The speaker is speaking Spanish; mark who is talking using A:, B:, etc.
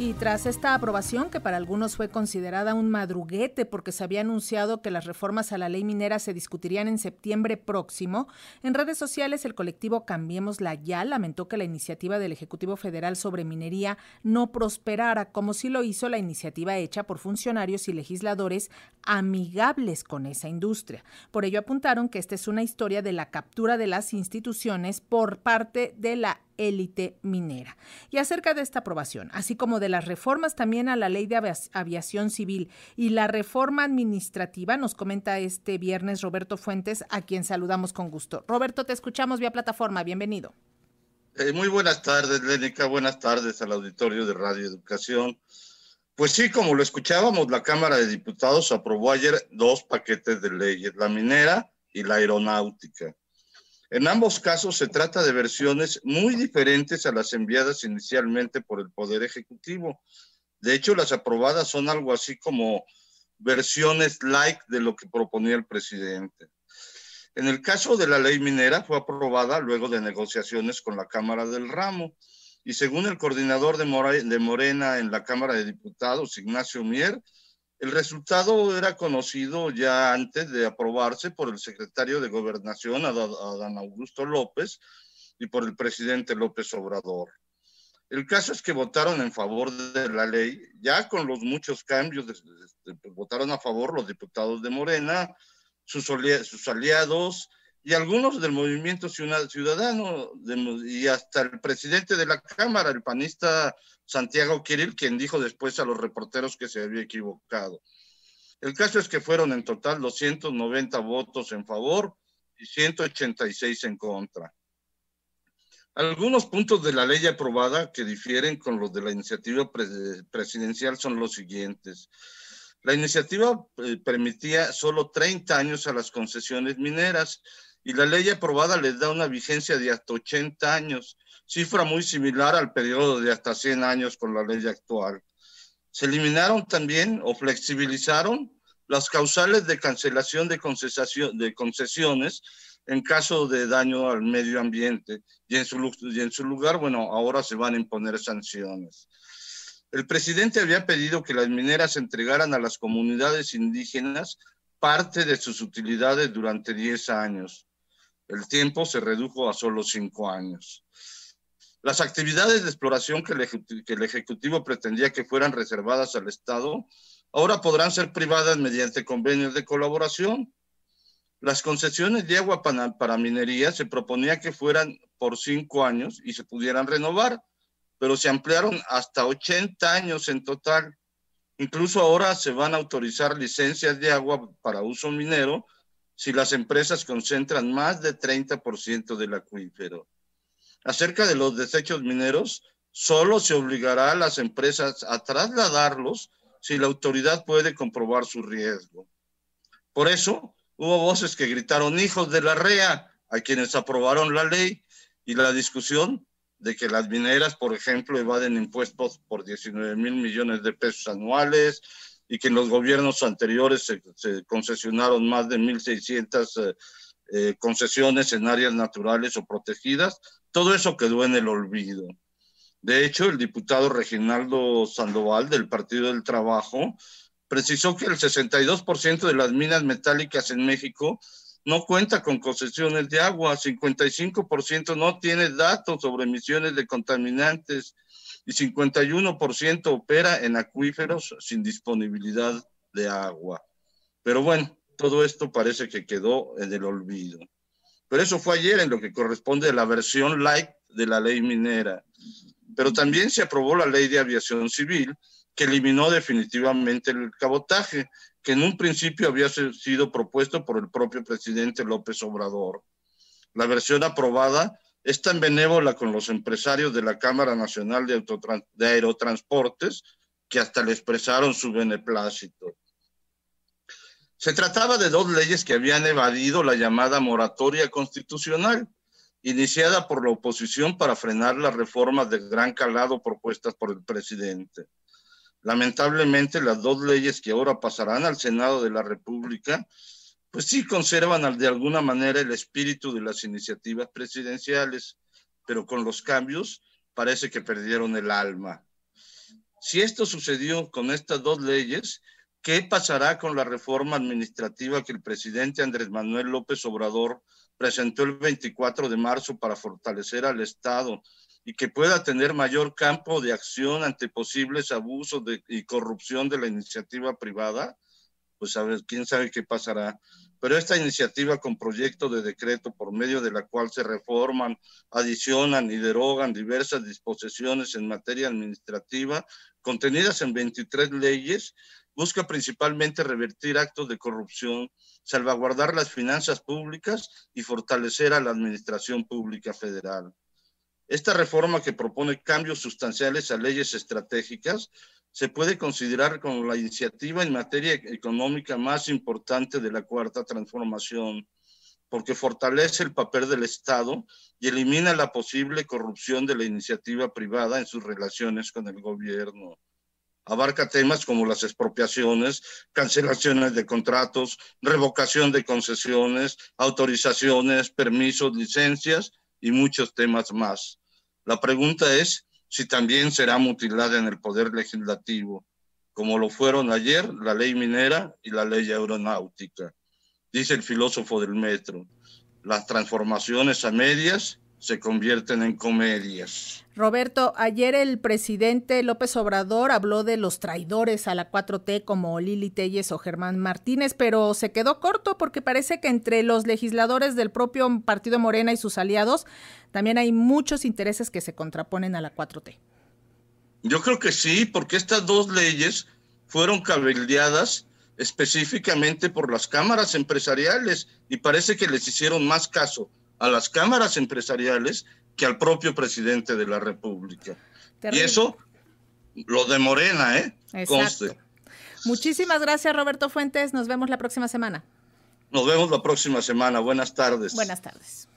A: Y tras esta aprobación, que para algunos fue considerada un madruguete porque se había anunciado que las reformas a la ley minera se discutirían en septiembre próximo, en redes sociales el colectivo Cambiemos la Ya lamentó que la iniciativa del Ejecutivo Federal sobre minería no prosperara, como si lo hizo la iniciativa hecha por funcionarios y legisladores amigables con esa industria. Por ello apuntaron que esta es una historia de la captura de las instituciones por parte de la élite minera. Y acerca de esta aprobación, así como de las reformas también a la ley de aviación civil y la reforma administrativa, nos comenta este viernes Roberto Fuentes, a quien saludamos con gusto. Roberto, te escuchamos vía plataforma, bienvenido.
B: Eh, muy buenas tardes, Lénica, buenas tardes al auditorio de Radio Educación. Pues sí, como lo escuchábamos, la Cámara de Diputados aprobó ayer dos paquetes de leyes, la minera y la aeronáutica. En ambos casos se trata de versiones muy diferentes a las enviadas inicialmente por el Poder Ejecutivo. De hecho, las aprobadas son algo así como versiones like de lo que proponía el presidente. En el caso de la ley minera fue aprobada luego de negociaciones con la Cámara del Ramo y según el coordinador de Morena en la Cámara de Diputados, Ignacio Mier, el resultado era conocido ya antes de aprobarse por el secretario de Gobernación, Adán Augusto López, y por el presidente López Obrador. El caso es que votaron en favor de la ley, ya con los muchos cambios, votaron a favor los diputados de Morena, sus, sus aliados y algunos del movimiento ciudadano y hasta el presidente de la Cámara, el panista Santiago Kirill, quien dijo después a los reporteros que se había equivocado. El caso es que fueron en total 290 votos en favor y 186 en contra. Algunos puntos de la ley aprobada que difieren con los de la iniciativa presidencial son los siguientes. La iniciativa eh, permitía solo 30 años a las concesiones mineras y la ley aprobada les da una vigencia de hasta 80 años cifra muy similar al periodo de hasta 100 años con la ley actual. Se eliminaron también o flexibilizaron las causales de cancelación de, de concesiones en caso de daño al medio ambiente y en, su, y en su lugar, bueno, ahora se van a imponer sanciones. El presidente había pedido que las mineras entregaran a las comunidades indígenas parte de sus utilidades durante 10 años. El tiempo se redujo a solo 5 años. Las actividades de exploración que el, Ejecutivo pretendía que fueran reservadas al Estado, ahora podrán ser privadas mediante convenios de colaboración. Las concesiones de agua para, para, minería se proponía que fueran por cinco años y se pudieran renovar, pero se ampliaron hasta 80 años en total. Incluso ahora se van a autorizar licencias de agua para uso minero si las empresas concentran más de 30% del acuífero acerca de los desechos mineros, solo se obligará a las empresas a trasladarlos si la autoridad puede comprobar su riesgo. Por eso, hubo voces que gritaron hijos de la REA a quienes aprobaron la ley y la discusión de que las mineras, por ejemplo, evaden impuestos por 19 mil millones de pesos anuales y que en los gobiernos anteriores se, concesionaron más de 1.600 eh, concesiones en áreas naturales o protegidas, todo eso quedó en el olvido. De hecho, el diputado Reginaldo Sandoval del Partido del Trabajo precisó que el 62% de las minas metálicas en México no cuenta con concesiones de agua, 55% no tiene datos sobre emisiones de contaminantes y 51% opera en acuíferos sin disponibilidad de agua. Pero bueno, todo esto parece que quedó en el olvido. Pero eso fue ayer en lo que corresponde a la versión light de la ley minera. Pero también se aprobó la ley de aviación civil, que eliminó definitivamente el cabotaje, que en un principio había sido propuesto por el propio presidente López Obrador. La versión aprobada es tan benévola con los empresarios de la Cámara Nacional de, de Aerotransportes que hasta le expresaron su beneplácito. Se trataba de dos leyes que habían evadido la llamada moratoria constitucional, iniciada por la oposición para frenar las reformas de gran calado propuestas por el presidente. Lamentablemente, las dos leyes que ahora pasarán al Senado de la República, pues sí conservan de alguna manera el espíritu de las iniciativas presidenciales, pero con los cambios parece que perdieron el alma. Si esto sucedió con estas dos leyes, ¿qué pasará con la reforma administrativa que el presidente Andrés Manuel López Obrador presentó el 24 de marzo para fortalecer al Estado y que pueda tener mayor campo de acción ante posibles abusos y corrupción de la iniciativa privada? Pues a ver, quién sabe qué pasará pero esta iniciativa con proyecto de decreto por medio de la cual se reforman, adicionan y derogan diversas disposiciones en materia administrativa contenidas en 23 leyes, busca principalmente revertir actos de corrupción, salvaguardar las finanzas públicas y fortalecer a la administración pública federal. Esta reforma que propone cambios sustanciales a leyes estratégicas se puede considerar como la iniciativa en materia económica más importante de la cuarta transformación, porque fortalece el papel del Estado y elimina la posible corrupción de la iniciativa privada en sus relaciones con el gobierno. Abarca temas como las expropiaciones, cancelaciones de contratos, revocación de concesiones, autorizaciones, permisos, licencias y muchos temas más. La pregunta es, si también será mutilada en el poder legislativo, como lo fueron ayer la ley minera y la ley aeronáutica. Dice el filósofo del metro, las transformaciones a medias se convierten en comedias.
A: Roberto, ayer el presidente López Obrador habló de los traidores a la 4T como Lili Telles o Germán Martínez, pero se quedó corto porque parece que entre los legisladores del propio Partido Morena y sus aliados también hay muchos intereses que se contraponen a la 4T.
B: Yo creo que sí, porque estas dos leyes fueron cabildeadas específicamente por las cámaras empresariales y parece que les hicieron más caso a las cámaras empresariales que al propio presidente de la República. Y eso lo de Morena, ¿eh? Conste.
A: Muchísimas gracias, Roberto Fuentes. Nos vemos la próxima semana.
B: Nos vemos la próxima semana. Buenas tardes.
A: Buenas tardes.